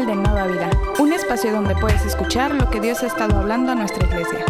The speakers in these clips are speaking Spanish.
de Nueva Vida, un espacio donde puedes escuchar lo que Dios ha estado hablando a nuestra iglesia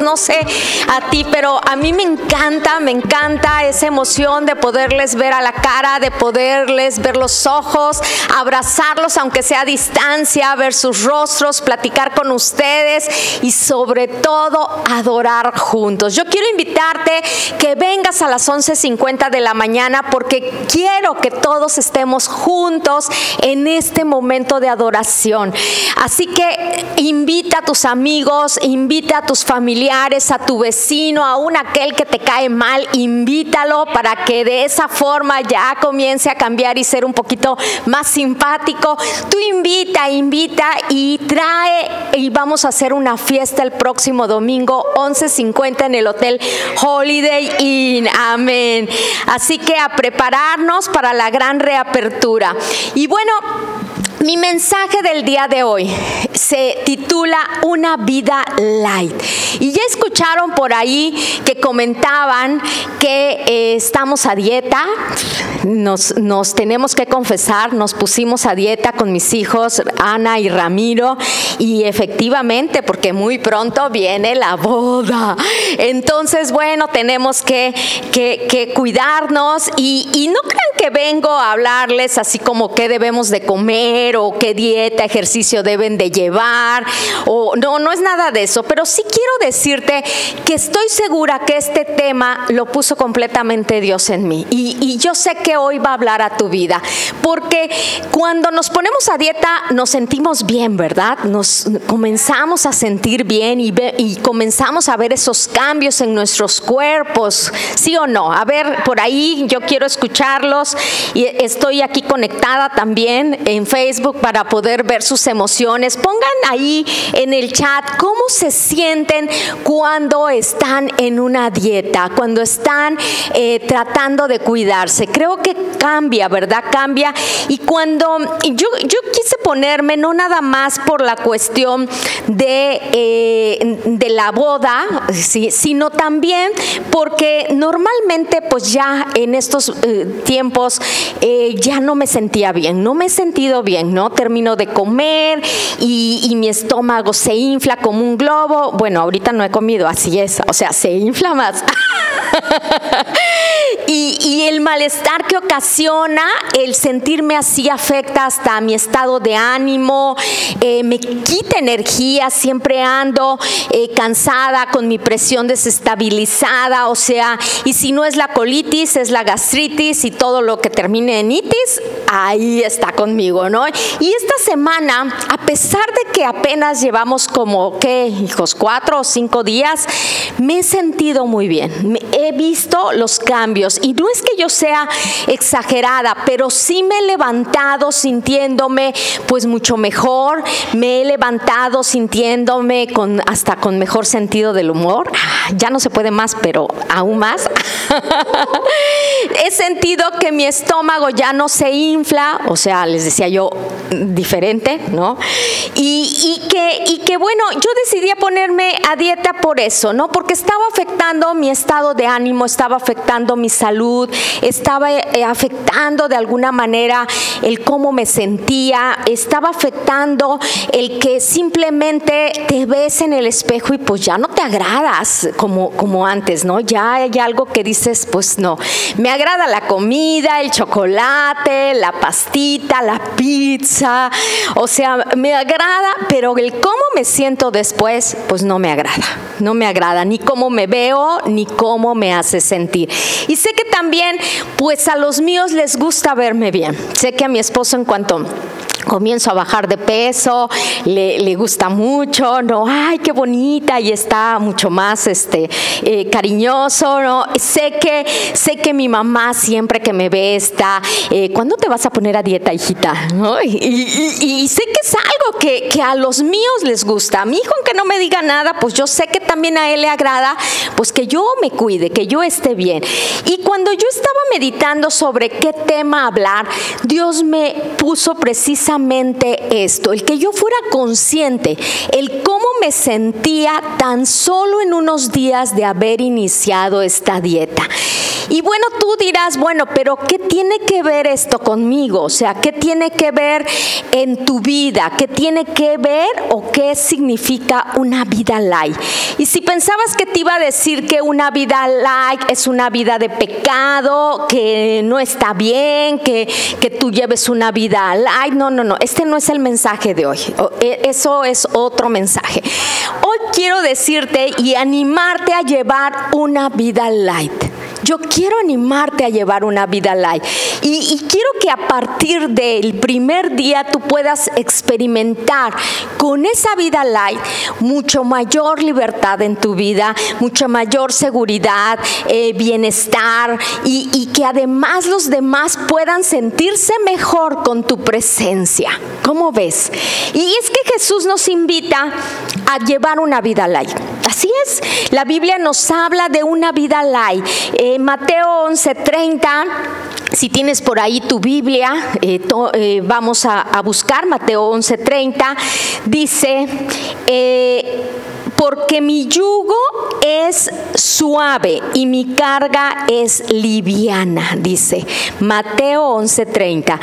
no sé a ti, pero a mí me encanta, me encanta esa emoción de poderles ver a la cara, de poderles ver los ojos, abrazarlos aunque sea a distancia, ver sus rostros, platicar con ustedes y sobre todo adorar juntos. Yo quiero invitarte que vengas a las 11.50 de la mañana porque quiero que todos estemos juntos en este momento de adoración. Así que invita a tus amigos, invita a tus familiares, a tu vecino, aún aquel que te cae mal, invítalo para que de esa forma ya comience a cambiar y ser un poquito más simpático. Tú invita, invita y trae y vamos a hacer una fiesta el próximo domingo 11:50 en el Hotel Holiday Inn. Amén. Así que a prepararnos para la gran reapertura. Y bueno, mi mensaje del día de hoy se titula Una vida light. Y ya escucharon por ahí que comentaban que eh, estamos a dieta, nos, nos tenemos que confesar, nos pusimos a dieta con mis hijos Ana y Ramiro y efectivamente porque muy pronto viene la boda. Entonces, bueno, tenemos que, que, cuidarnos y, y no crean que vengo a hablarles así como qué debemos de comer o qué dieta, ejercicio deben de llevar, o no, no es nada de eso, pero sí quiero decirte que estoy segura que este tema lo puso completamente Dios en mí y, y yo sé que hoy va a hablar a tu vida, porque cuando nos ponemos a dieta nos sentimos bien, ¿verdad? Nos comenzamos a sentir bien y, y comenzamos a ver esos cambios en nuestros cuerpos, ¿sí o no? A ver, por ahí yo quiero escucharlos y estoy aquí conectada también en Facebook para poder ver sus emociones. Pongan ahí en el chat cómo se sienten cuando están en una dieta, cuando están eh, tratando de cuidarse. Creo que cambia, ¿verdad? Cambia. Y cuando yo, yo quise ponerme, no nada más por la cuestión de, eh, de la boda, sino también porque normalmente pues ya en estos eh, tiempos ya no me sentía bien, no me he sentido bien. ¿no? Termino de comer y, mi estómago se infla como un globo. Bueno, ahorita no he comido, así es, o sea, se infla más. y, el malestar que ocasiona, el sentirme así afecta hasta mi estado de ánimo, eh, me quita energía, siempre ando eh, cansada, con mi presión desestabilizada, o sea, y si no es la colitis, es la gastritis y todo lo que termine en itis, ahí está conmigo, ¿no? Y esta semana, a pesar de que apenas llevamos como, ¿qué, hijos? Cuatro o cinco días, me he sentido muy bien. He visto los cambios y no es que yo sea exagerada, pero sí me he levantado sintiéndome pues mucho mejor, me he levantado sintiéndome con hasta con mejor sentido del humor. Ah, ya no se puede más, pero aún más. he sentido que mi estómago ya no se infla, o sea, les decía yo, diferente, ¿no? Y, que, y que, bueno, yo decidí ponerme a dieta por eso, ¿no? Porque estaba afectando mi estado de ánimo, estaba afectando mi salud, estaba eh, afectando de alguna manera el cómo me sentía, estaba afectando el que simplemente te ves en el espejo y pues ya no te agradas como, como antes, ¿no? Ya hay algo que dices, pues no, me agrada la comida, el chocolate, la pastita, la pizza o sea, me agrada, pero el cómo me siento después, pues no me agrada, no me agrada, ni cómo me veo, ni cómo me hace sentir. Y sé que también, pues a los míos les gusta verme bien. Sé que a mi esposo en cuanto comienzo a bajar de peso, le, gusta mucho, ¿no? Ay, qué bonita, y está mucho más este, eh, cariñoso, ¿no? Sé que, sé que mi mamá siempre que me ve está, eh, ¿cuándo te vas a poner a dieta, hijita? Y, sé que es algo que, que, a los míos les gusta. A mi hijo, aunque no me diga nada, pues yo sé que también a él le agrada, pues que yo me cuide, que yo esté bien. Y cuando yo estaba meditando sobre qué tema hablar, Dios me puso precisamente esto, el que yo fuera consciente, el cómo me sentía tan solo en unos días de haber iniciado esta dieta. Y bueno, tú dirás, bueno, pero ¿qué tiene que ver esto conmigo? O sea, ¿qué tiene que ver en tu vida? ¿Qué tiene que ver o qué significa una vida light? Y si pensabas que te iba a decir que una vida light es una vida de pecado, que no está bien, que, que tú lleves una vida light, no, no, no, este no es el mensaje de hoy. E, eso es otro mensaje. Hoy quiero decirte y animarte a llevar una vida light. Yo quiero animarte a llevar una vida light. Y, quiero que a partir del primer día tú puedas experimentar con esa vida light mucho mayor libertad en tu vida, mucha mayor seguridad, eh, bienestar y, y que además los demás puedan sentirse mejor con tu presencia. ¿Cómo ves? Y es que Jesús nos invita a llevar una vida light. Así es, la Biblia nos habla de una vida light. Eh, Mateo 11:30, si tienes por ahí tu Biblia, eh, eh, vamos a, a, buscar Mateo 11:30, dice, porque mi yugo es suave y mi carga es liviana, dice Mateo 11:30.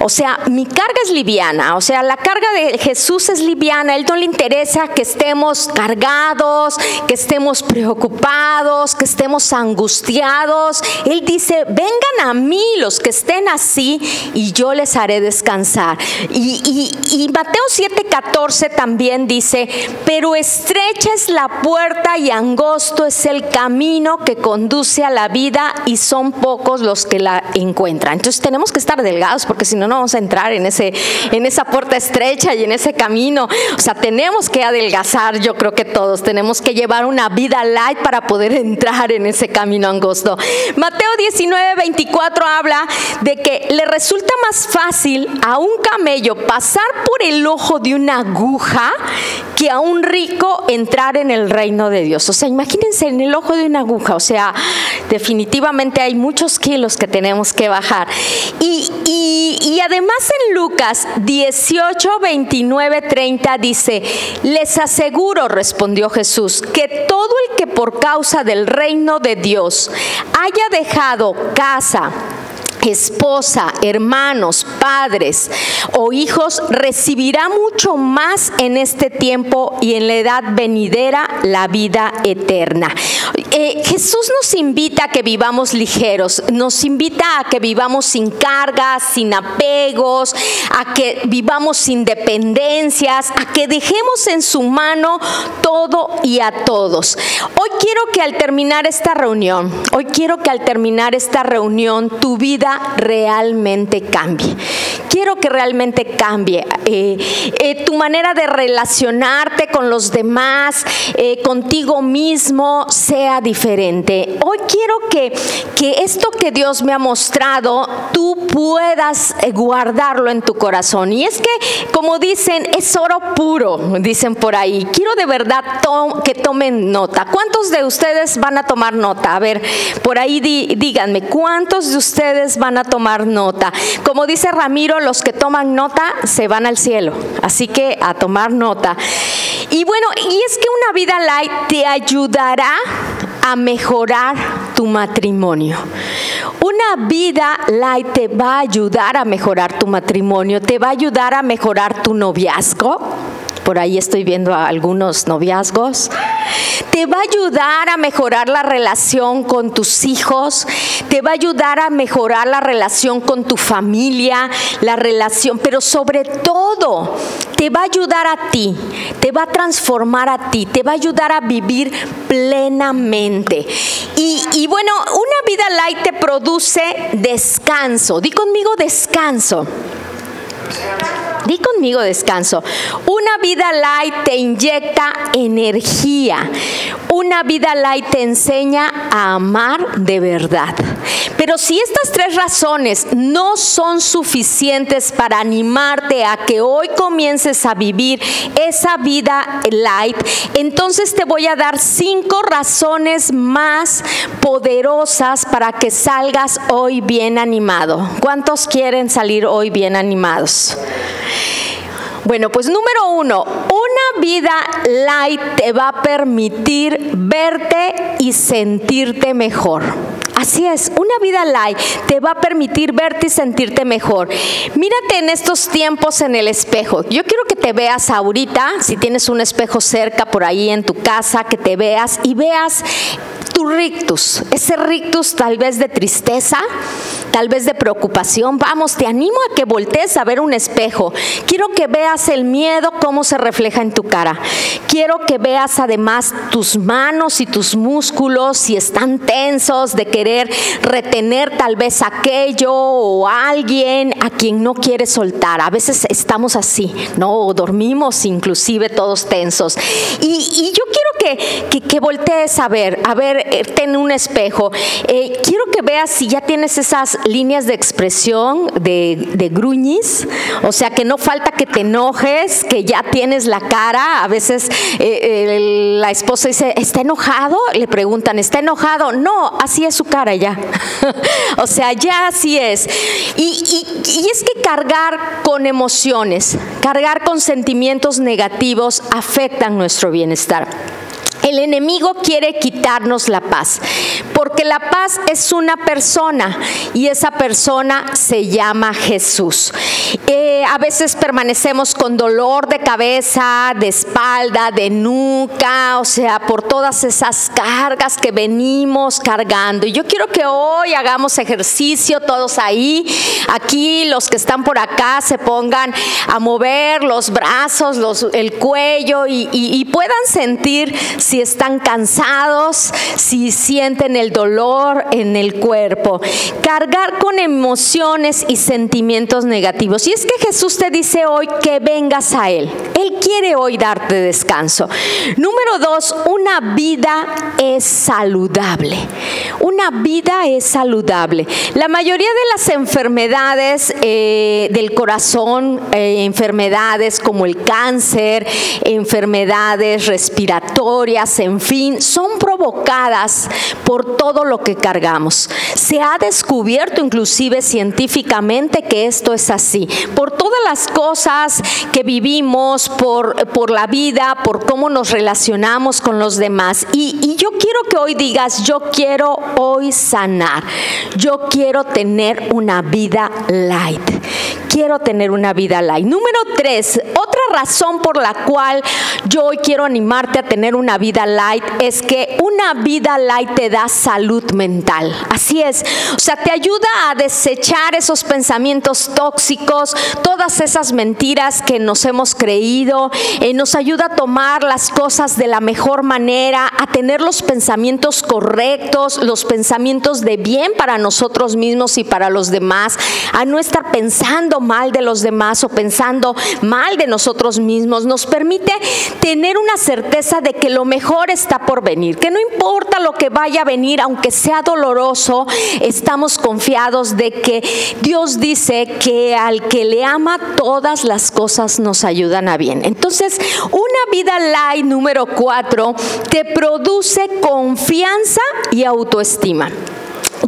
O sea, mi carga es liviana, o sea, la carga de Jesús es liviana, Él no le interesa que estemos cargados, que estemos preocupados, que estemos angustiados. Él dice, vengan a mí los que estén así y yo les haré descansar. Y, Mateo 7:14 también dice, pero estrecha es la puerta y angosto es el camino que conduce a la vida y son pocos los que la encuentran. Entonces tenemos que estar delgados porque si no, no vamos a entrar en, ese, en esa puerta estrecha y en ese camino. O sea, tenemos que adelgazar, yo creo que todos, tenemos que llevar una vida light para poder entrar en ese camino angosto. Mateo 19, 24 habla de que le resulta más fácil a un camello pasar por el ojo de una aguja que a un rico entrar en el reino de Dios. O sea, imagínense en el ojo de una aguja, o sea, definitivamente hay muchos kilos que tenemos que bajar. Y, y además en Lucas 18, 29, 30 dice, les aseguro, respondió Jesús, que todo el que por causa del reino de Dios haya dejado casa, esposa, hermanos, padres o hijos, recibirá mucho más en este tiempo y en la edad venidera la vida eterna. Eh, Jesús nos invita a que vivamos ligeros, nos invita a que vivamos sin cargas, sin apegos, a que vivamos sin dependencias, a que dejemos en su mano todo y a todos. Hoy quiero que al terminar esta reunión, hoy quiero que al terminar esta reunión tu vida realmente cambie. Quiero que realmente cambie eh, eh, tu manera de relacionarte con los demás, eh, contigo mismo, sea diferente. Hoy quiero que, que esto que Dios me ha mostrado, tú puedas guardarlo en tu corazón. Y es que, como dicen, es oro puro, dicen por ahí. Quiero de verdad que tomen nota. ¿Cuántos de ustedes van a tomar nota? A ver, por ahí díganme, ¿cuántos de ustedes van a tomar nota. Como dice Ramiro, los que toman nota se van al cielo. Así que a tomar nota. Y bueno, y es que una vida light te ayudará a mejorar tu matrimonio. Una vida light te va a ayudar a mejorar tu matrimonio, te va a ayudar a mejorar tu noviazgo. Por ahí estoy viendo a algunos noviazgos te va a ayudar a mejorar la relación con tus hijos, te va a ayudar a mejorar la relación con tu familia, la relación, pero sobre todo te va a ayudar a ti, te va a transformar a ti, te va a ayudar a vivir plenamente. Y, bueno, una vida light te produce descanso. Di conmigo descanso. Di conmigo descanso. Una vida light te inyecta energía. Una vida light te enseña a amar de verdad. Pero si estas tres razones no son suficientes para animarte a que hoy comiences a vivir esa vida light, entonces te voy a dar cinco razones más poderosas para que salgas hoy bien animado. ¿Cuántos quieren salir hoy bien animados? Bueno, pues número uno, una vida light te va a permitir verte y sentirte mejor. Así es, una vida light te va a permitir verte y sentirte mejor. Mírate en estos tiempos en el espejo. Yo quiero que te veas ahorita, si tienes un espejo cerca por ahí en tu casa, que te veas y veas tu rictus, ese rictus tal vez de tristeza, tal vez de preocupación. Vamos, te animo a que voltees a ver un espejo. Quiero que veas el miedo, cómo se refleja en tu cara. Quiero que veas además tus manos y tus músculos, si están tensos de querer retener tal vez aquello o alguien a quien no quieres soltar. A veces estamos así, ¿no? O dormimos inclusive todos tensos. Y, yo quiero que, que, voltees a ver, a ver eh, ten un espejo. Eh, quiero que veas si ya tienes esas líneas de expresión de, de gruñis, o sea que no falta que te enojes, que ya tienes la cara. A veces eh, la esposa dice, ¿está enojado? Le preguntan, ¿está enojado? No, así es su cara ya. o sea, ya así es. y es que cargar con emociones, cargar con sentimientos negativos afectan nuestro bienestar. El enemigo quiere quitarnos la paz, porque la paz es una persona y esa persona se llama Jesús. Eh, a veces permanecemos con dolor de cabeza, de espalda, de nuca, o sea, por todas esas cargas que venimos cargando. Y yo quiero que hoy hagamos ejercicio todos ahí. Aquí los que están por acá se pongan a mover los brazos, el cuello y, puedan sentir están cansados, si sienten el dolor en el cuerpo. Cargar con emociones y sentimientos negativos. Y es que Jesús te dice hoy que vengas a Él. Él quiere hoy darte descanso. Número dos, una vida es saludable. Una vida es saludable. La mayoría de las enfermedades eh, del corazón, eh, enfermedades como el cáncer, enfermedades respiratorias, en fin, son provocadas por todo lo que cargamos. Se ha descubierto inclusive científicamente que esto es así. Por todas las cosas que vivimos, por, por la vida, por cómo nos relacionamos con los demás. Y, y yo quiero que hoy digas, yo quiero hoy sanar. Yo quiero tener una vida light. Quiero tener una vida light. Número tres, otra razón por la cual yo hoy quiero animarte a tener una vida light es que una vida light te da salud mental. Así es. O sea, te ayuda a desechar esos pensamientos tóxicos, todas esas mentiras que nos hemos creído. Eh, nos ayuda a tomar las cosas de la mejor manera, a tener los pensamientos correctos, los pensamientos de bien para nosotros mismos y para los demás, a no estar pensando mal de los demás o pensando mal de nosotros mismos. Nos permite tener una certeza de que lo mejor está por venir, que no importa lo que vaya a venir, aunque sea doloroso, estamos confiados de que Dios dice que al que le ama todas las cosas nos ayudan a bien. Entonces, una vida light número cuatro te produce confianza y autoestima.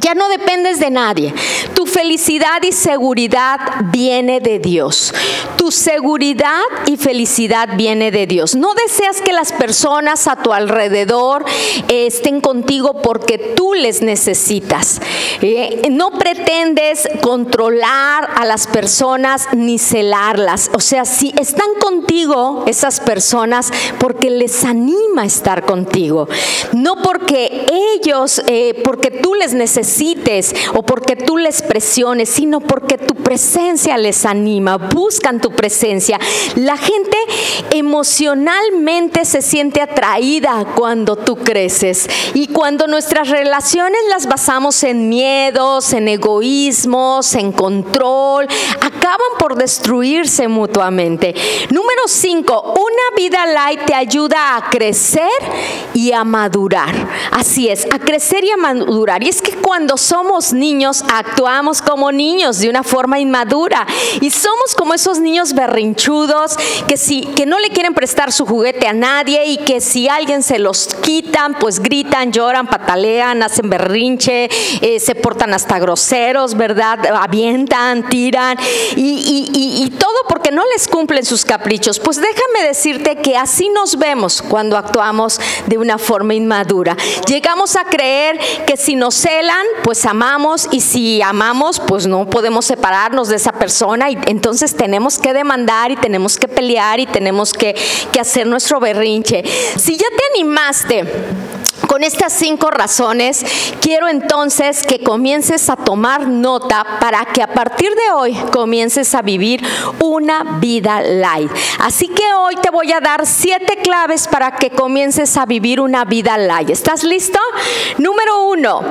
Ya no dependes de nadie. Tu felicidad y seguridad viene de Dios. Tu seguridad y felicidad viene de Dios. No deseas que las personas a tu alrededor eh, estén contigo porque tú les necesitas. Eh, no pretendes controlar a las personas ni celarlas. O sea, si están contigo esas personas porque les anima a estar contigo. No porque ellos, eh, porque tú les necesitas o porque tú les presiones, sino porque tu presencia les anima, buscan tu presencia. La gente emocionalmente se siente atraída cuando tú creces y cuando nuestras relaciones las basamos en miedos, en egoísmos, en control, acaban por destruirse mutuamente. Número 5, una vida light te ayuda a crecer y a madurar. Así es, a crecer y a madurar. Y es que cuando somos niños actuamos como niños de una forma inmadura y somos como esos niños berrinchudos que si que no le quieren prestar su juguete a nadie y que si alguien se los quitan, pues gritan, lloran, patalean, hacen berrinche, eh, se portan hasta groseros, ¿verdad? Avientan, tiran y, y todo porque no les cumplen sus caprichos. Pues déjame decirte que así nos vemos cuando actuamos de una forma inmadura. Llegamos a creer que si nos celan, pues amamos y si amamos, pues no podemos separarnos de esa persona y entonces tenemos que demandar y tenemos que pelear y tenemos que, que hacer nuestro berrinche. Si ya te animaste con estas cinco razones, quiero entonces que comiences a tomar nota para que a partir de hoy comiences a vivir una vida light. Así que hoy te voy a dar siete claves para que comiences a vivir una vida light. ¿Estás listo? Número uno.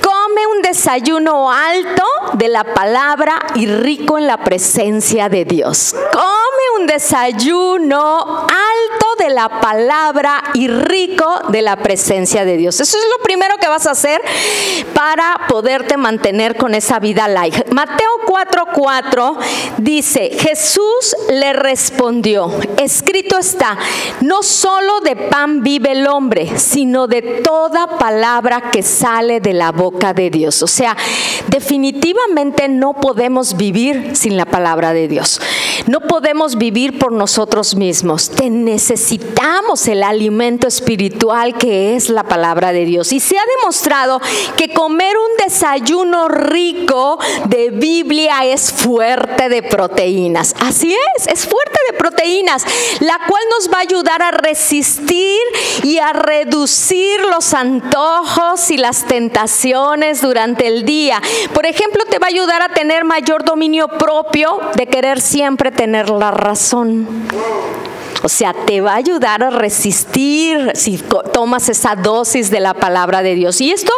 Come un desayuno alto de la palabra y rico en la presencia de Dios. Come un desayuno alto de la palabra y rico de la presencia de Dios. Eso es lo primero que vas a hacer para poderte mantener con esa vida light. Mateo 4:4 dice, Jesús le respondió, escrito está, no solo de pan vive el hombre, sino de toda palabra que sale de la boca de Dios. O sea, definitivamente no podemos vivir sin la palabra de Dios. No podemos vivir por nosotros mismos. Te necesitamos el alimento espiritual que es la palabra de Dios. Y se ha demostrado que comer un desayuno rico de Biblia es fuerte de proteínas. Así es, es fuerte de proteínas, la cual nos va a ayudar a resistir y a reducir los antojos y las tentaciones durante el día. Por ejemplo, te va a ayudar a tener mayor dominio propio de querer siempre tener la razón. O sea, te va a ayudar a resistir si tomas esa dosis de la palabra de Dios. Y esto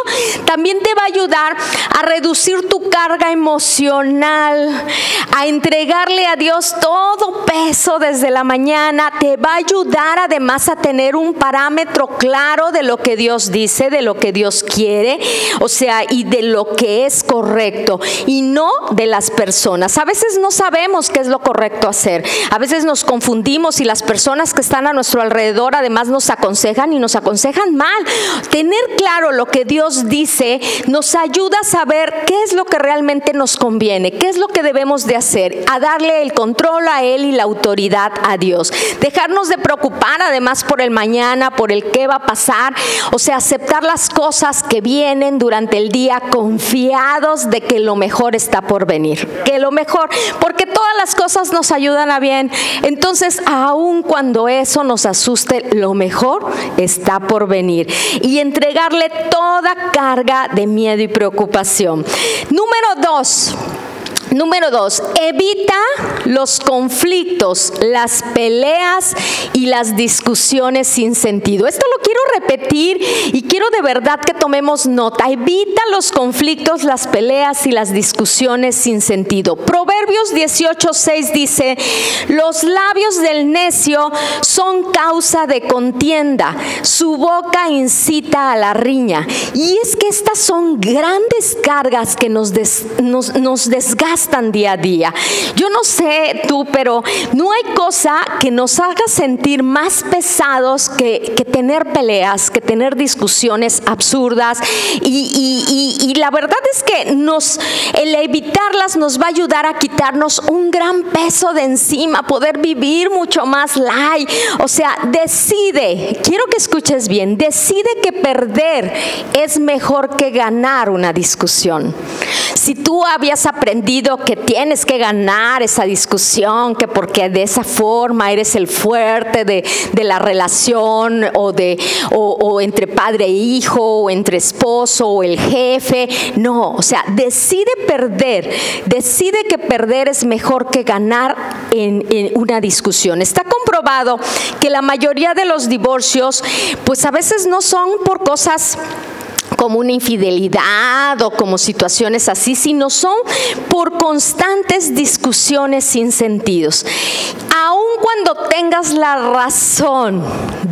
también te va a ayudar a reducir tu carga emocional, a entregarle a Dios todo peso desde la mañana. Te va a ayudar además a tener un parámetro claro de lo que Dios dice, de lo que Dios quiere, o sea, y de lo que es correcto, y no de las personas. A veces no sabemos qué es lo correcto hacer. A veces nos confundimos y las personas que están a nuestro alrededor además nos aconsejan y nos aconsejan mal. Tener claro lo que Dios dice nos ayuda a saber qué es lo que realmente nos conviene, qué es lo que debemos de hacer, a darle el control a Él y la autoridad a Dios. Dejarnos de preocupar además por el mañana, por el qué va a pasar, o sea, aceptar las cosas que vienen durante el día confiados de que lo mejor está por venir, que lo mejor, porque todas las cosas nos ayudan a bien. Entonces, aún cuando eso nos asuste, lo mejor está por venir. Y entregarle toda carga de miedo y preocupación. Número dos. Número dos, evita los conflictos, las peleas y las discusiones sin sentido. Esto lo quiero repetir y quiero de verdad que tomemos nota. Evita los conflictos, las peleas y las discusiones sin sentido. Proverbios 18:6 dice, los labios del necio son causa de contienda, su boca incita a la riña. Y es que estas son grandes cargas que nos, nos, nos desgastan están día a día. Yo no sé tú, pero no hay cosa que nos haga sentir más pesados que, tener peleas, que tener discusiones absurdas. Y, la verdad es que nos, el evitarlas nos va a ayudar a quitarnos un gran peso de encima, poder vivir mucho más light. O sea, decide, quiero que escuches bien, decide que perder es mejor que ganar una discusión. Si tú habías aprendido que tienes que ganar esa discusión, que porque de esa forma eres el fuerte de, la relación o, de, o, entre padre e hijo, o entre esposo o el jefe. No, o sea, decide perder, decide que perder es mejor que ganar en, en una discusión. Está comprobado que la mayoría de los divorcios, pues a veces no son por cosas como una infidelidad o como situaciones así, sino son por constantes discusiones sin sentidos. Aun cuando tengas la razón,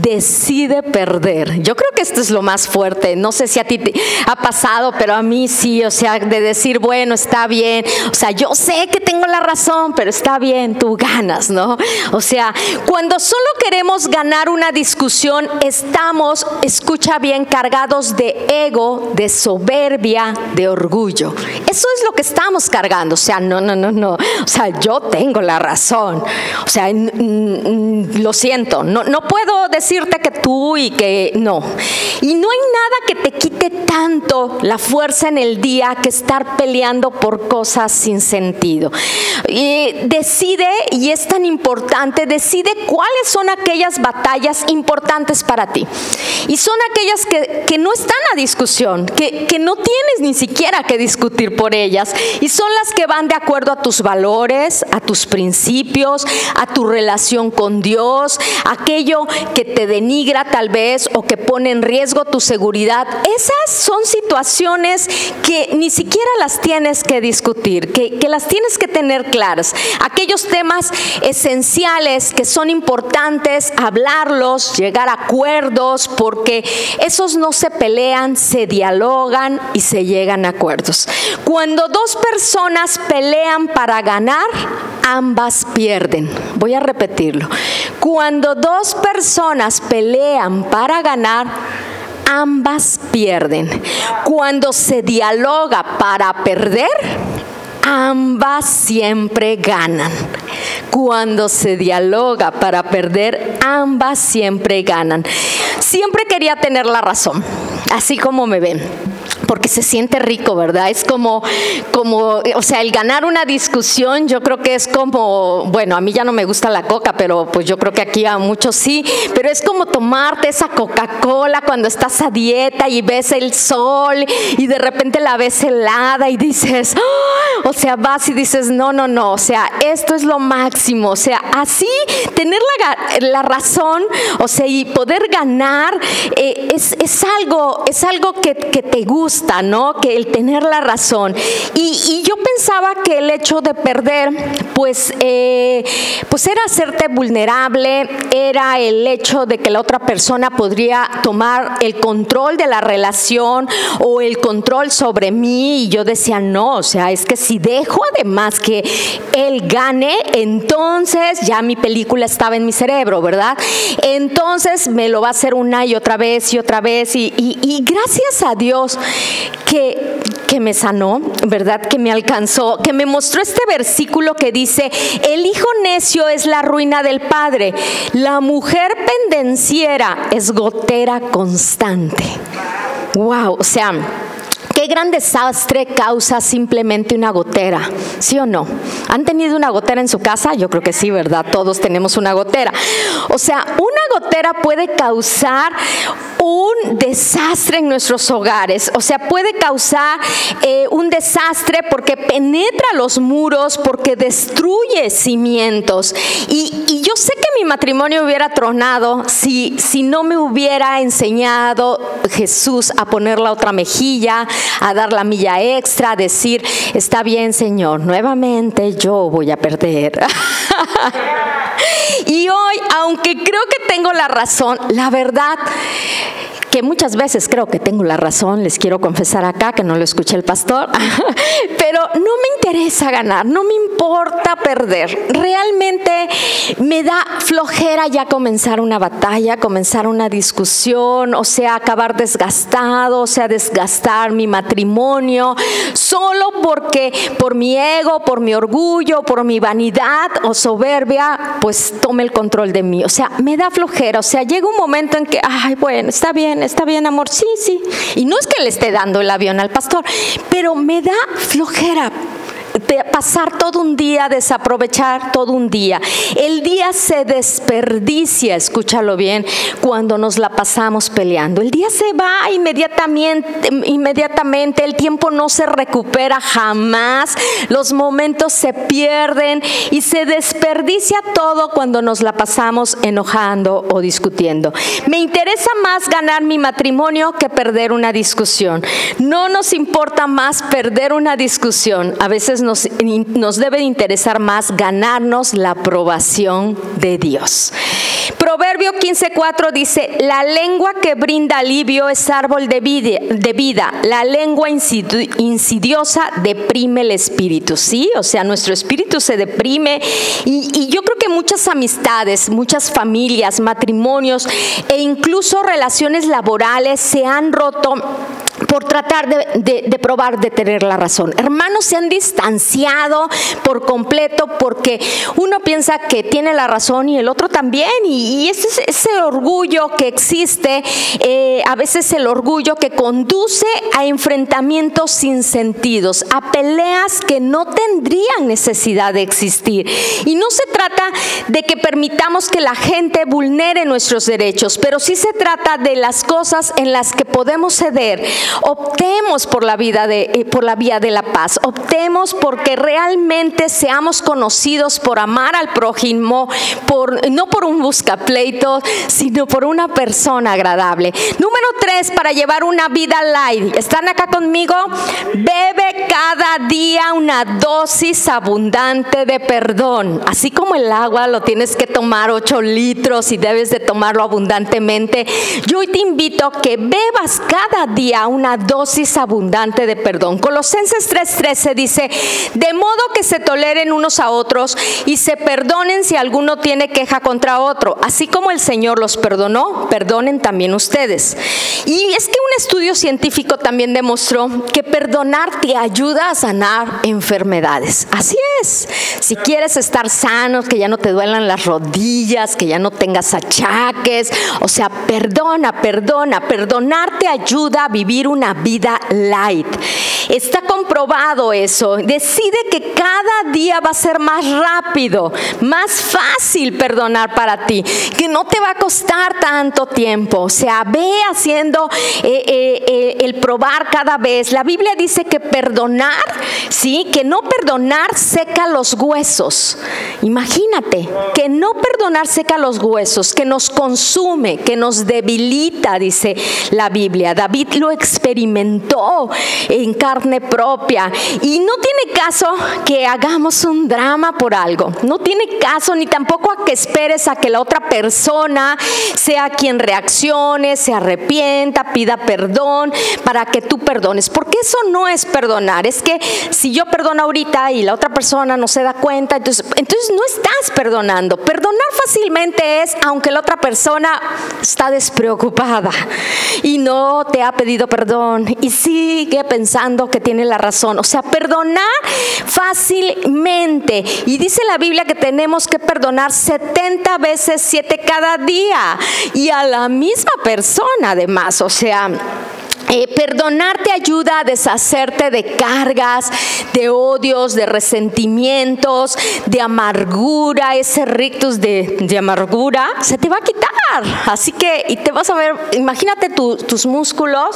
decide perder. Yo creo que esto es lo más fuerte. No sé si a ti te ha pasado, pero a mí sí, o sea, de decir, bueno, está bien. O sea, yo sé que tengo la razón, pero está bien, tú ganas, ¿no? O sea, cuando solo queremos ganar una discusión, estamos, escucha bien, cargados de ego, de soberbia, de orgullo. Eso es lo que estamos cargando. O sea, no, no, no, no. O sea, yo tengo la razón. O sea, lo siento. No, no puedo decirte que tú y que no. Y no hay nada que te quite tanto la fuerza en el día que estar peleando por cosas sin sentido. Y decide, y es tan importante, decide cuáles son aquellas batallas importantes para ti. Y son aquellas que, que no están a discusión, que, que no tienes ni siquiera que discutir por ellas. Y son las que van de acuerdo a tus valores, a tus principios, a tu relación con Dios, aquello que te denigra tal vez o que pone en riesgo tu seguridad. Esas son situaciones que ni siquiera las tienes que discutir, que, que las tienes que tener claras. Aquellos temas esenciales que son importantes, hablarlos, llegar a acuerdos, porque esos no se pelean, se dialogan y se llegan a acuerdos. Cuando dos personas pelean para ganar, ambas pierden. Voy a repetirlo. Cuando dos personas pelean para ganar, ambas pierden. Cuando se dialoga para perder, ambas siempre ganan. Cuando se dialoga para perder, ambas siempre ganan. Siempre quería tener la razón, así como me ven porque se siente rico, ¿verdad? Es como, como, o sea, el ganar una discusión, yo creo que es como, bueno, a mí ya no me gusta la coca, pero pues yo creo que aquí a muchos sí, pero es como tomarte esa Coca-Cola cuando estás a dieta y ves el sol y de repente la ves helada y dices, ¡Ah! o sea, vas y dices, no, no, no, o sea, esto es lo máximo, o sea, así tener la, la razón, o sea, y poder ganar eh, es, es, algo, es algo que, que te gusta ¿no? Que el tener la razón. Y, yo pensaba que el hecho de perder, pues, eh, pues era hacerte vulnerable, era el hecho de que la otra persona podría tomar el control de la relación o el control sobre mí. Y yo decía, no, o sea, es que si dejo además que él gane, entonces ya mi película estaba en mi cerebro, ¿verdad? Entonces me lo va a hacer una y otra vez y otra vez. y, y gracias a Dios que, que me sanó, ¿verdad? Que me alcanzó, que me mostró este versículo que dice, el hijo necio es la ruina del padre, la mujer pendenciera es gotera constante. Wow, o sea, ¿Qué gran desastre causa simplemente una gotera? ¿Sí o no? ¿Han tenido una gotera en su casa? Yo creo que sí, ¿verdad? Todos tenemos una gotera. O sea, una gotera puede causar un desastre en nuestros hogares. O sea, puede causar eh, un desastre porque penetra los muros, porque destruye cimientos. Y, y, yo sé que mi matrimonio hubiera tronado si, si no me hubiera enseñado Jesús a poner la otra mejilla, a dar la milla extra, a decir, está bien Señor, nuevamente yo voy a perder. y hoy, aunque creo que tengo la razón, la verdad que muchas veces creo que tengo la razón, les quiero confesar acá que no lo escuché el pastor, pero no me interesa ganar, no me importa perder. Realmente me da flojera ya comenzar una batalla, comenzar una discusión, o sea, acabar desgastado, o sea, desgastar mi matrimonio, solo porque por mi ego, por mi orgullo, por mi vanidad o soberbia, pues tome el control de mí. O sea, me da flojera, o sea, llega un momento en que, ay, bueno, está bien está bien, amor, sí, sí. Y no es que le esté dando el avión al pastor, pero me da flojera pasar todo un día, desaprovechar todo un día. El día se desperdicia, escúchalo bien, cuando nos la pasamos peleando. El día se va inmediatamente, inmediatamente, el tiempo no se recupera jamás, los momentos se pierden y se desperdicia todo cuando nos la pasamos enojando o discutiendo. Me interesa más ganar mi matrimonio que perder una discusión. No nos importa más perder una discusión. A veces nos, debe interesar más ganarnos la aprobación de Dios. Proverbio 15:4 dice, la lengua que brinda alivio es árbol de vida, la lengua insidiosa deprime el espíritu, ¿sí? O sea, nuestro espíritu se deprime y, y yo creo que muchas amistades, muchas familias, matrimonios e incluso relaciones laborales se han roto por tratar de, probar de tener la razón. Hermanos se han distanciado por completo porque uno piensa que tiene la razón y el otro también. Y, ese, ese orgullo que existe, eh, a veces el orgullo que conduce a enfrentamientos sin sentidos, a peleas que no tendrían necesidad de existir. Y no se trata de que permitamos que la gente vulnere nuestros derechos, pero sí se trata de las cosas en las que podemos ceder Optemos por la vida de, eh, por la vía de la paz. Optemos porque realmente seamos conocidos por amar al prójimo, por, no por un buscapleito, sino por una persona agradable. Número tres, para llevar una vida light. ¿Están acá conmigo? Bebe cada día una dosis abundante de perdón. Así como el agua lo tienes que tomar 8 litros y debes de tomarlo abundantemente, yo te invito a que bebas cada día una dosis abundante de perdón. Colosenses 3:13 dice, de modo que se toleren unos a otros y se perdonen si alguno tiene queja contra otro, así como el Señor los perdonó, perdonen también ustedes. Y es que un estudio científico también demostró que perdonar te ayuda a sanar enfermedades. Así es. Si quieres estar sano, que ya no te duelan las rodillas, que ya no tengas achaques, o sea, perdona, perdona, perdonar te ayuda a vivir una vida light. Está comprobado eso. Decide que cada día va a ser más rápido, más fácil perdonar para ti, que no te va a costar tanto tiempo. O sea, ve haciendo eh, eh, eh, el probar cada vez. La Biblia dice que perdonar, sí, que no perdonar seca los huesos. Imagínate, que no perdonar seca los huesos, que nos consume, que nos debilita, dice la Biblia. David lo experimentó en carne propia. Y no tiene caso que hagamos un drama por algo. No tiene caso ni tampoco a que esperes a que la otra persona sea quien reaccione, se arrepienta, pida perdón para que tú perdones. Porque eso no es perdonar. Es que si yo perdono ahorita y la otra persona no se da cuenta, entonces, entonces no estás perdonando. Perdonar fácilmente es aunque la otra persona está despreocupada y no te ha pedido perdón y sigue pensando que tiene la razón. O sea, perdonar fácilmente. Y dice la Biblia que tenemos que perdonar 70 veces 7 cada día. Y a la misma persona además. O sea... Eh, perdonar te ayuda a deshacerte de cargas, de odios, de resentimientos, de amargura, ese rictus de, amargura, se te va a quitar. Así que, y te vas a ver, imagínate tus músculos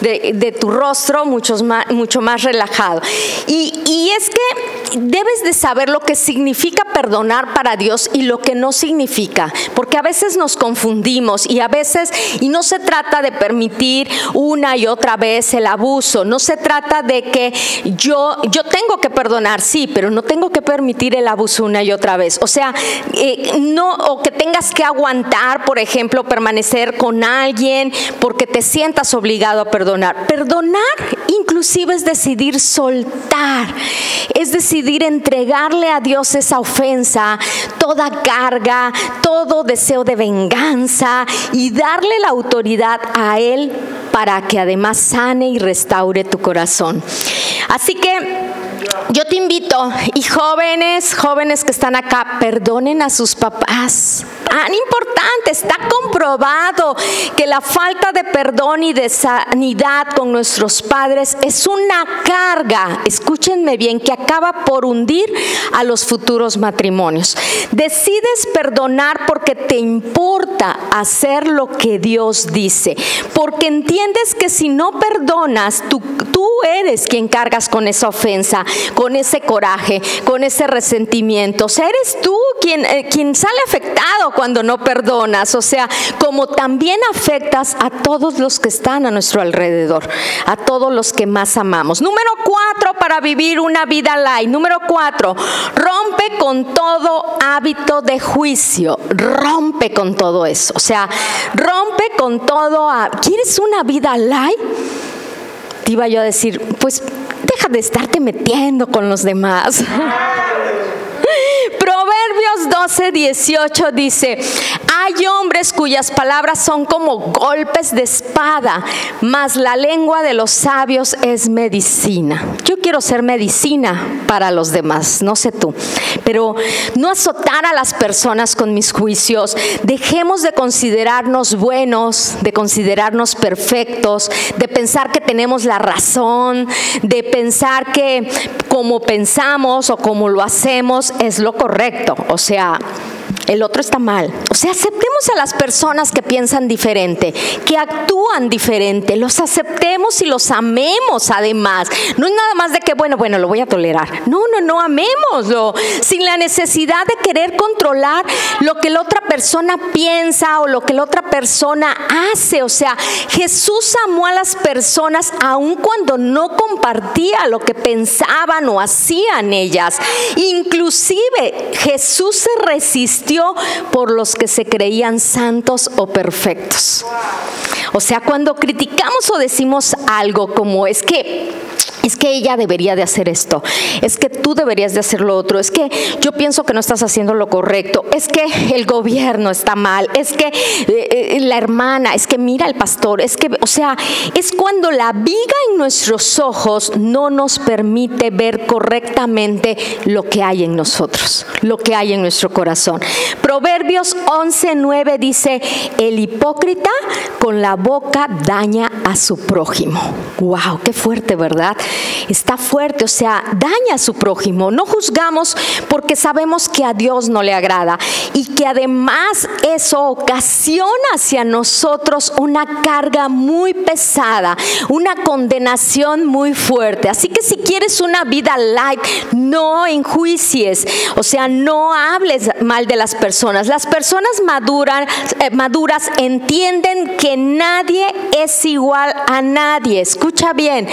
de, tu rostro muchos más, mucho más relajado. Y, y es que debes de saber lo que significa perdonar para Dios y lo que no significa, porque a veces nos confundimos y a veces, y no se trata de permitir una y otra vez el abuso. No se trata de que yo, yo tengo que perdonar, sí, pero no tengo que permitir el abuso una y otra vez. O sea, eh, no, o que tengas que aguantar, por ejemplo, permanecer con alguien porque te sientas obligado a perdonar. Perdonar inclusive es decidir soltar, es decidir entregarle a Dios esa ofensa, toda carga, todo deseo de venganza y darle la autoridad a Él para que además sane y restaure tu corazón. Así que yo te invito Y jóvenes, jóvenes que están acá, perdonen a sus papás. Tan importante, está comprobado que la falta de perdón y de sanidad con nuestros padres es una carga, escúchenme bien, que acaba por hundir a los futuros matrimonios. Decides perdonar porque te importa hacer lo que Dios dice, porque entiendes que si no perdonas, tú, tú eres quien cargas con esa ofensa, con ese coraje, con ese resentimiento. O sea, eres tú quien, eh, quien sale afectado cuando no perdonas. O sea, como también afectas a todos los que están a nuestro alrededor, a todos los que más amamos. Número cuatro, para vivir una vida light. Número cuatro, rompe con todo hábito de juicio. Rompe con todo eso. O sea, rompe con todo. ¿Quieres una vida light? Te iba yo a decir, pues deja de estarte metiendo con los demás. Proverbios 12, 18 dice, hay hombres cuyas palabras son como golpes de espada, mas la lengua de los sabios es medicina. Yo quiero ser medicina para los demás, no sé tú, pero no azotar a las personas con mis juicios. Dejemos de considerarnos buenos, de considerarnos perfectos, de pensar que tenemos la razón, de pensar que como pensamos o como lo hacemos es lo correcto. O sea, el otro está mal. O sea, a las personas que piensan diferente, que actúan diferente, los aceptemos y los amemos además. No es nada más de que, bueno, bueno, lo voy a tolerar. No, no, no, amémoslo, sin la necesidad de querer controlar lo que la otra persona piensa o lo que la otra persona hace. O sea, Jesús amó a las personas aun cuando no compartía lo que pensaban o hacían ellas. Inclusive Jesús se resistió por los que se creían santos o perfectos. O sea, cuando criticamos o decimos algo como es que es que ella debería de hacer esto, es que tú deberías de hacer lo otro, es que yo pienso que no estás haciendo lo correcto, es que el gobierno está mal, es que eh, eh, la hermana, es que mira el pastor, es que, o sea, es cuando la viga en nuestros ojos no nos permite ver correctamente lo que hay en nosotros, lo que hay en nuestro corazón. Proverbios 11:9 dice, el hipócrita con la boca daña a su prójimo. Wow, qué fuerte, ¿verdad? Está fuerte, o sea, daña a su prójimo. No juzgamos porque sabemos que a Dios no le agrada y que además eso ocasiona hacia nosotros una carga muy pesada, una condenación muy fuerte. Así que si quieres una vida light, no enjuicies, o sea, no hables mal de las personas. Las personas maduran, eh, maduras entienden que nadie es igual a nadie. Escucha bien,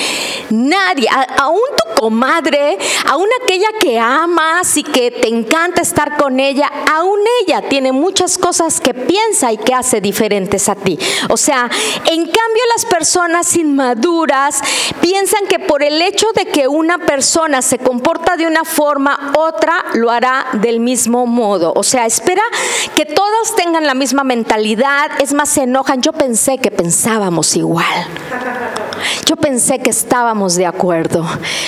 nadie aún tu comadre, aún aquella que amas y que te encanta estar con ella, aún ella tiene muchas cosas que piensa y que hace diferentes a ti. O sea, en cambio las personas inmaduras piensan que por el hecho de que una persona se comporta de una forma, otra lo hará del mismo modo. O sea, espera que todos tengan la misma mentalidad, es más, se enojan. Yo pensé que pensábamos igual. Yo pensé que estábamos de acuerdo.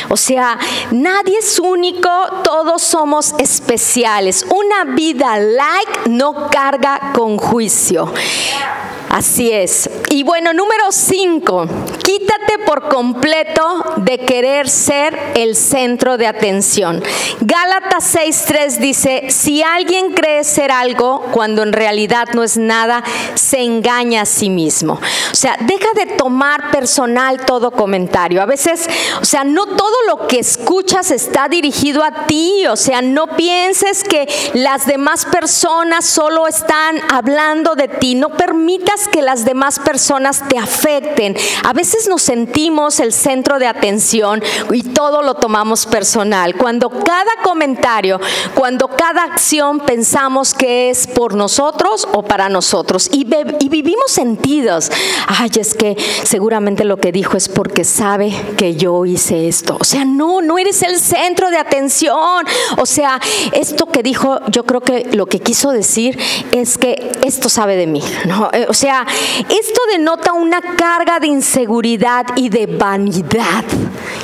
O sea, nadie es único, todos somos especiales. Una vida like no carga con juicio. Así es. Y bueno, número cinco, quítate por completo de querer ser el centro de atención. Gálatas 6.3 dice, si alguien cree ser algo cuando en realidad no es nada, se engaña a sí mismo. O sea, deja de tomar personal todo comentario. A veces, o sea, no todo lo que escuchas está dirigido a ti. O sea, no pienses que las demás personas solo están hablando de ti. No permitas que las demás personas te afecten. A veces nos sentimos el centro de atención y todo lo tomamos personal. Cuando cada comentario, cuando cada acción pensamos que es por nosotros o para nosotros y, vivimos sentidos. Ay, es que seguramente lo que dijo es porque sabe que yo hice esto. O sea, no, no eres el centro de atención. O sea, esto que dijo, yo creo que lo que quiso decir es que esto sabe de mí. ¿no? Eh, o sea, esto denota una carga de inseguridad y de vanidad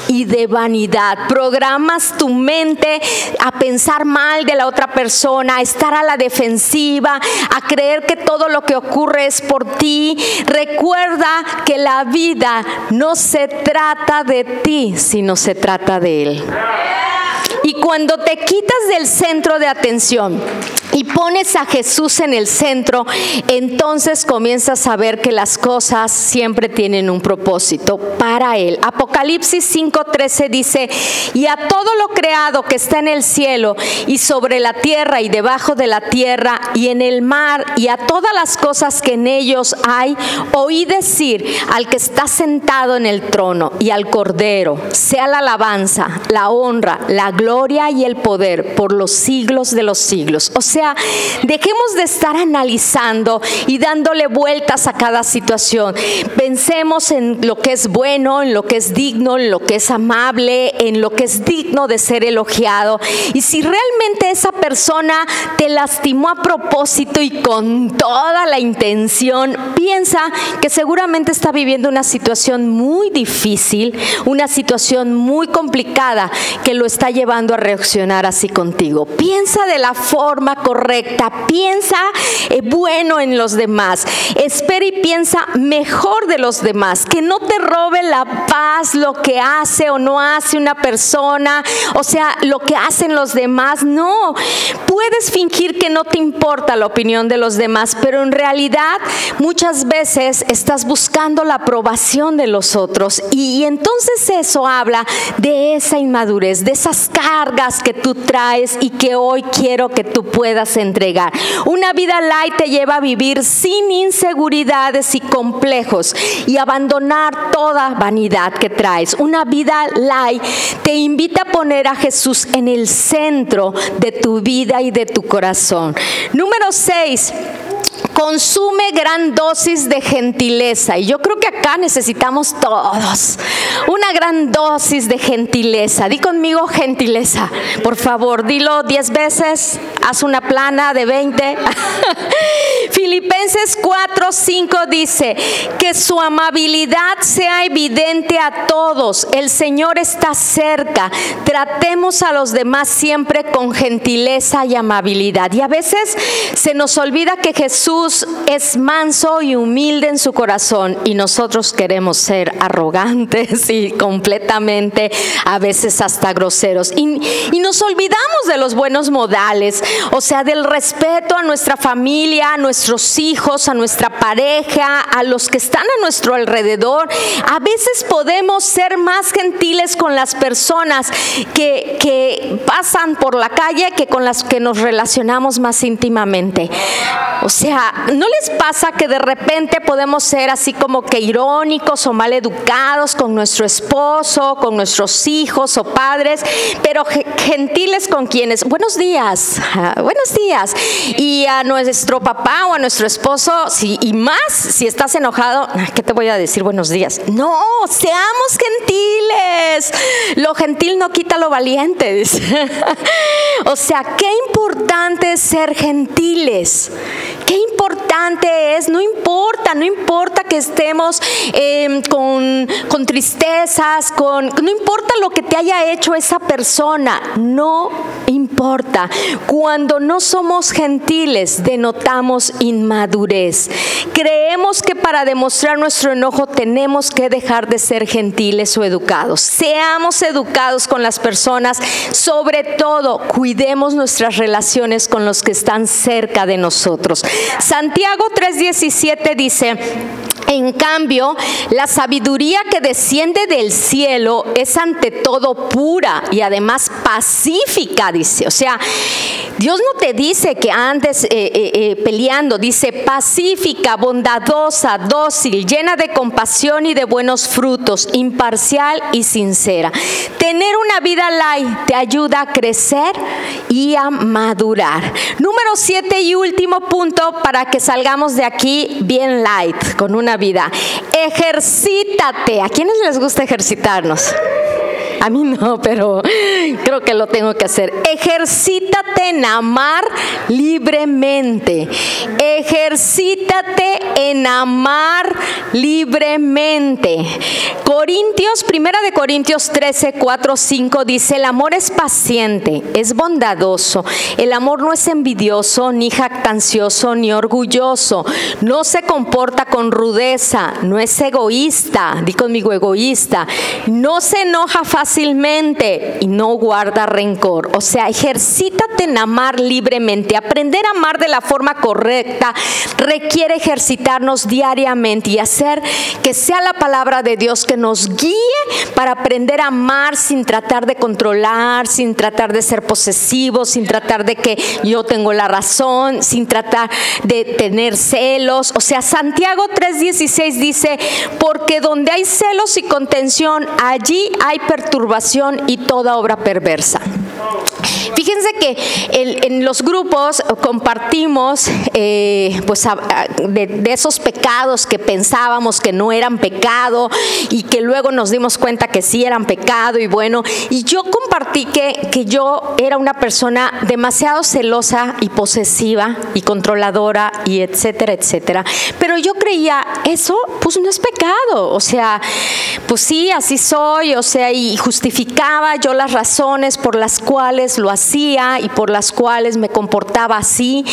y de vanidad. Programas tu mente a pensar mal de la otra persona, a estar a la defensiva, a creer que todo lo que ocurre es por ti. Recuerda que la vida no se trata de ti, sino se trata de Él. Y cuando te quitas del centro de atención y pones a Jesús en el centro, entonces comienzas a ver que las cosas siempre tienen un propósito para Él. Apocalipsis 5:13 dice, y a todo lo creado que está en el cielo y sobre la tierra y debajo de la tierra y en el mar y a todas las cosas que en ellos hay, oí decir al que está sentado en el trono y al cordero, sea la alabanza, la honra, la gloria y el poder por los siglos de los siglos. O sea, dejemos de estar analizando y dándole vueltas a cada situación. Pensemos en lo que es bueno, en lo que es digno, en lo que es amable, en lo que es digno de ser elogiado. Y si realmente esa persona te lastimó a propósito y con toda la intención, piensa que seguramente está viviendo una situación muy difícil, una situación muy complicada que lo está llevando a reaccionar así contigo. Piensa de la forma correcta, piensa eh, bueno en los demás, espera y piensa mejor de los demás, que no te robe la paz lo que hace o no hace una persona, o sea, lo que hacen los demás, no. Puedes fingir que no te importa la opinión de los demás, pero en realidad muchas veces estás buscando la aprobación de los otros y entonces eso habla de esa inmadurez, de esas cargas que tú traes y que hoy quiero que tú puedas entregar. Una vida light te lleva a vivir sin inseguridades y complejos y abandonar toda vanidad que traes. Una vida light te invita a poner a Jesús en el centro de tu vida y de tu corazón. Número 6 consume gran dosis de gentileza. Y yo creo que acá necesitamos todos una gran dosis de gentileza. Di conmigo gentileza. Por favor, dilo 10 veces. Haz una plana de 20. Filipenses 4, 5 dice que su amabilidad sea evidente a todos. El Señor está cerca. Tratemos a los demás siempre con gentileza y amabilidad. Y a veces se nos olvida que Jesús es manso y humilde en su corazón y nosotros queremos ser arrogantes y completamente a veces hasta groseros. Y, y nos olvidamos de los buenos modales, o sea, del respeto a nuestra familia, a nuestros hijos, a nuestra pareja, a los que están a nuestro alrededor. A veces podemos ser más gentiles con las personas que, pasan por la calle que con las que nos relacionamos más íntimamente. O sea, ¿no les pasa que de repente podemos ser así como que irónicos o mal educados con nuestro esposo, con nuestros hijos o padres, pero gentiles con quienes? Buenos días, buenos días. Y a nuestro papá o a nuestro esposo, y más si estás enojado, ¿qué te voy a decir? Buenos días. No, seamos gentiles. Lo gentil no quita lo valiente. o sea, qué importante es ser gentiles. Qué importante es, no importa, no importa que estemos em, con, con tristezas, con, no importa lo que te haya hecho esa persona, no importa. Cuando no somos gentiles, denotamos inmadurez. Creemos que para demostrar nuestro enojo tenemos que dejar de ser gentiles o educados. Seamos educados con las personas, sobre todo cuidemos nuestras relaciones con los que están cerca de nosotros. Santiago 3:17 dice, en cambio, la sabiduría que desciende del cielo es ante todo pura y además pacífica, dice. O sea, Dios no te dice que andes eh, eh, eh, peleando, dice pacífica, bondadosa, dócil, llena de compasión y de buenos frutos, imparcial y sincera. Tener una vida light te ayuda a crecer y a madurar. Número siete y último punto para que salgamos de aquí bien light, con una vida. Ejercítate. ¿A quiénes les gusta ejercitarnos? A mí no, pero creo que lo tengo que hacer. Ejercítate en amar libremente. Ejercítate en amar libremente. Corintios, primera de Corintios 13, 4, 5 dice, el amor es paciente, es bondadoso, el amor no es envidioso, ni jactancioso, ni orgulloso, no se comporta con rudeza, no es egoísta, di conmigo egoísta, no se enoja fácilmente y no guarda rencor. O sea, ejercítate en amar libremente. Aprender a amar de la forma correcta requiere ejercitarnos diariamente y hacer que sea la palabra de Dios que nos guíe para aprender a amar sin tratar de controlar, sin tratar de ser posesivo, sin tratar de que yo tengo la razón, sin tratar de tener celos. O sea, Santiago 3:16 dice, porque donde hay celos y contención, allí hay perturbación y toda obra perversa. Fíjense que en, los grupos compartimos eh, pues, de, esos pecados que pensábamos que no eran pecado y que luego nos dimos cuenta que sí eran pecado y bueno, y yo compartí que, que yo era una persona demasiado celosa y posesiva y controladora y etcétera, etcétera. Pero yo creía, eso pues no es pecado, o sea, pues sí, así soy, o sea, y justificaba yo las razones por las cuales lo hacía y por las cuales me comportaba así.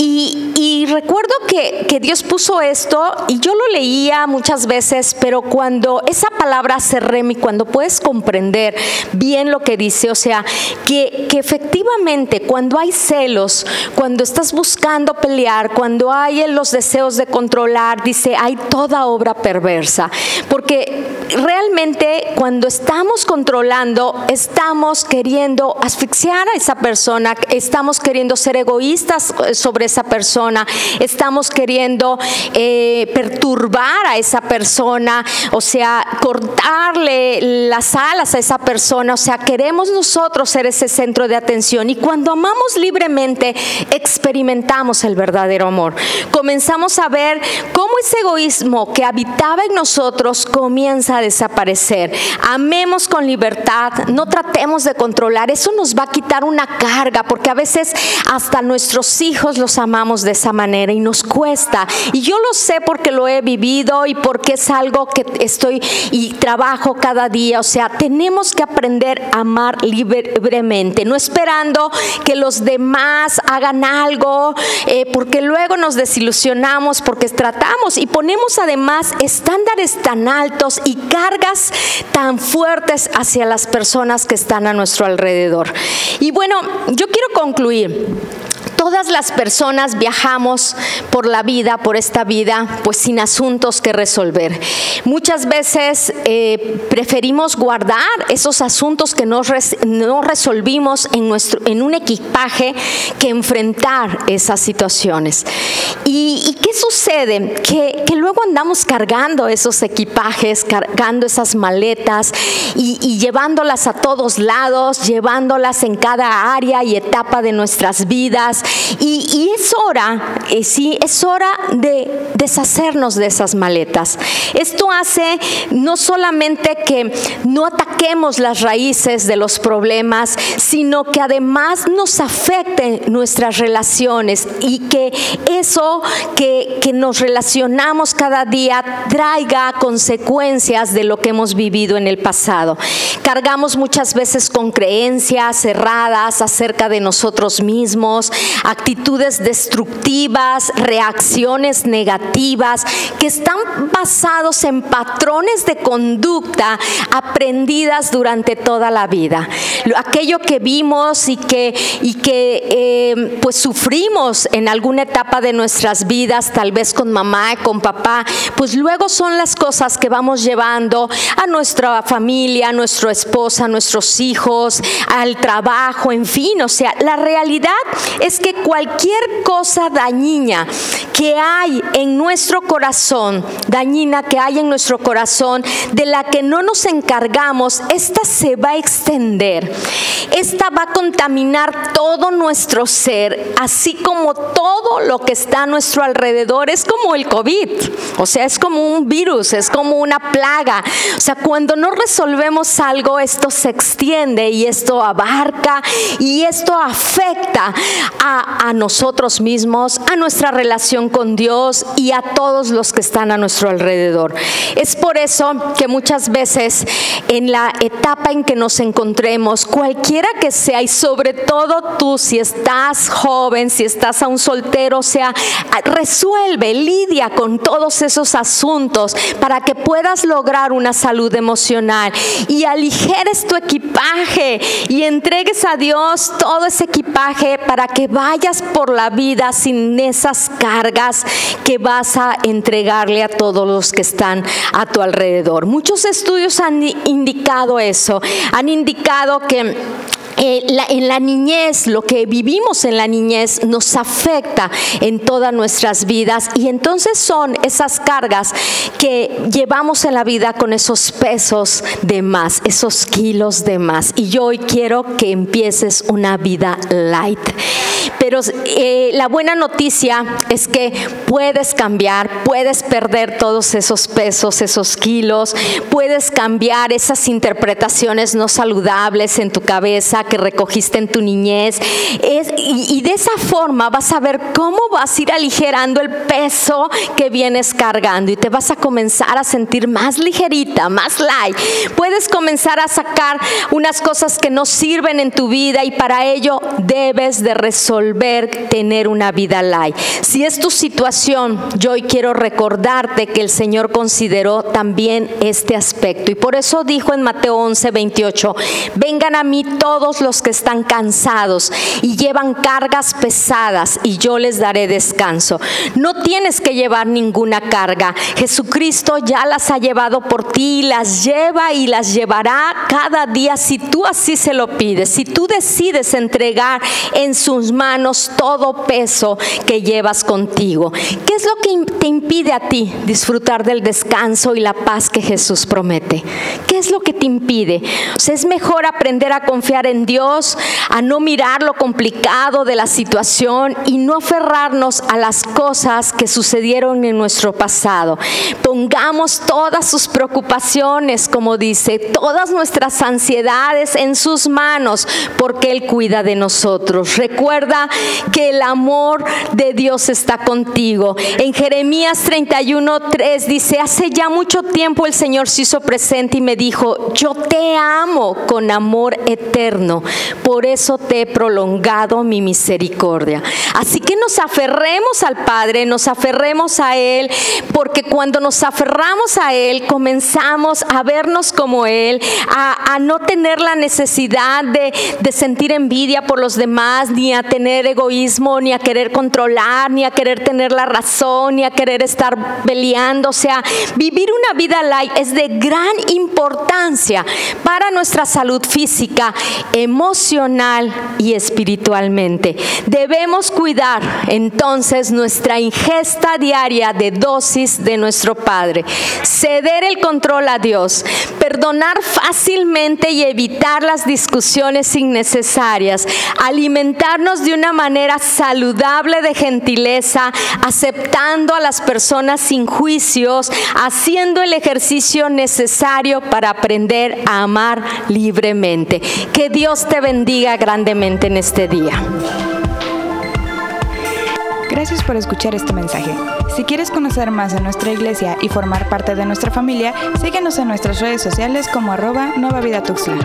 Y, recuerdo que, que, Dios puso esto y yo lo leía muchas veces, pero cuando esa palabra remi, cuando puedes comprender bien lo que dice, o sea, que, que efectivamente cuando hay celos, cuando estás buscando pelear, cuando hay los deseos de controlar, dice, hay toda obra perversa. Porque realmente cuando estamos controlando, estamos queriendo asfixiar a esa persona, estamos queriendo ser egoístas eh, sobre esa persona, estamos queriendo eh, perturbar a esa persona, o sea, cortarle las alas a esa persona, o sea, queremos nosotros ser ese centro de atención y cuando amamos libremente experimentamos el verdadero amor. Comenzamos a ver cómo ese egoísmo que habitaba en nosotros comienza a desaparecer. Amemos con libertad, no tratemos de controlar, eso nos va a quitar una carga, porque a veces hasta nuestros hijos los amamos de esa manera y nos cuesta. Y yo lo sé porque lo he vivido y porque es algo que estoy y trabajo cada día. O sea, tenemos que aprender a amar libremente, no esperando que los demás hagan algo, eh, porque luego nos desilusionamos, porque tratamos y ponemos además estándares tan altos y cargas tan fuertes hacia las personas que están a nuestro alrededor. Y bueno, yo quiero concluir todas las personas viajamos por la vida, por esta vida, pues sin asuntos que resolver. Muchas veces eh, preferimos guardar esos asuntos que no, no resolvimos en, nuestro, en un equipaje que enfrentar esas situaciones. ¿Y, qué sucede? Que, luego andamos cargando esos equipajes, cargando esas maletas y, llevándolas a todos lados, llevándolas en cada área y etapa de nuestras vidas. Y, es hora, eh, sí, es hora de deshacernos de esas maletas. Esto hace no solamente que no ataquemos las raíces de los problemas, sino que además nos afecten nuestras relaciones y que eso que, que nos relacionamos cada día traiga consecuencias de lo que hemos vivido en el pasado. Cargamos muchas veces con creencias cerradas acerca de nosotros mismos, actitudes destructivas, reacciones negativas que están basados en patrones de conducta aprendidas durante toda la vida. Aquello que vimos y que, y que eh, pues sufrimos en alguna etapa de nuestras vidas, tal vez con mamá, con papá, pues luego son las cosas que vamos llevando a nuestra familia, a nuestra esposa, a nuestros hijos, al trabajo, en fin, o sea, la realidad es que cualquier cosa dañina que hay en nuestro corazón, dañina que hay en nuestro corazón, de la que no nos encargamos, esta se va a extender. Esta va a contaminar todo nuestro ser, así como todo lo que está a nuestro alrededor. Es como el COVID, o sea, es como un virus, es como una plaga. O sea, cuando no resolvemos algo, esto se extiende y esto abarca y esto afecta a a, nosotros mismos, a nuestra relación con Dios y a todos los que están a nuestro alrededor. Es por eso que muchas veces en la etapa en que nos encontremos, cualquiera que sea, y sobre todo tú, si estás joven, si estás a un soltero, o sea, resuelve, lidia con todos esos asuntos para que puedas lograr una salud emocional y aligeres tu equipaje y entregues a Dios todo ese equipaje para que vayas por la vida sin esas cargas que vas a entregarle a todos los que están a tu alrededor. Muchos estudios han indicado eso, han indicado que eh, en la niñez, lo que vivimos en la niñez nos afecta en todas nuestras vidas y entonces son esas cargas que llevamos en la vida con esos pesos de más, esos kilos de más. Y yo hoy quiero que empieces una vida light. Pero eh, la buena noticia es que puedes cambiar, puedes perder todos esos pesos, esos kilos, puedes cambiar esas interpretaciones no saludables en tu cabeza que recogiste en tu niñez. y, de esa forma vas a ver cómo vas a ir aligerando el peso que vienes cargando y te vas a comenzar a sentir más ligerita, más light. Puedes comenzar a sacar unas cosas que no sirven en tu vida y para ello debes de resolver tener una vida light. Si es tu situación, yo hoy quiero recordarte que el Señor consideró también este aspecto y por eso dijo en Mateo 11, 28, vengan a mí todos los que están cansados y llevan cargas pesadas y yo les daré descanso. No tienes que llevar ninguna carga. Jesucristo ya las ha llevado por ti, las lleva y las llevará cada día si tú así se lo pides. Si tú decides entregar en sus manos todo peso que llevas contigo. ¿Qué es lo que te impide a ti disfrutar del descanso y la paz que Jesús promete? ¿Qué es lo que te impide? es mejor aprender a confiar en Dios a no mirar lo complicado de la situación y no aferrarnos a las cosas que sucedieron en nuestro pasado. Pongamos todas sus preocupaciones, como dice, todas nuestras ansiedades en sus manos, porque Él cuida de nosotros. Recuerda que el amor de Dios está contigo. En Jeremías 31:3 dice, hace ya mucho tiempo el Señor se hizo presente y me dijo, yo te amo con amor eterno. Por eso te he prolongado mi misericordia. Así que nos aferremos al Padre, nos aferremos a Él, porque cuando nos aferramos a Él, comenzamos a vernos como Él, a, no tener la necesidad de sentir envidia por los demás, ni a tener egoísmo, ni a querer controlar, ni a querer tener la razón, ni a querer estar peleando. O sea, vivir una vida light es de gran importancia para nuestra salud física, emocional, y espiritualmente. Debemos cuidar entonces nuestra ingesta diaria de dosis de nuestro Padre, ceder el control a Dios, perdonar fácilmente y evitar las discusiones innecesarias, alimentarnos de una manera saludable de gentileza, aceptando a las personas sin juicios, haciendo el ejercicio necesario para aprender a amar libremente. Que Dios te bendiga grandemente en este día. Gracias por escuchar este mensaje. Si quieres conocer más de nuestra iglesia y formar parte de nuestra familia, síguenos en nuestras redes sociales como arroba Nueva Vida Tuxla.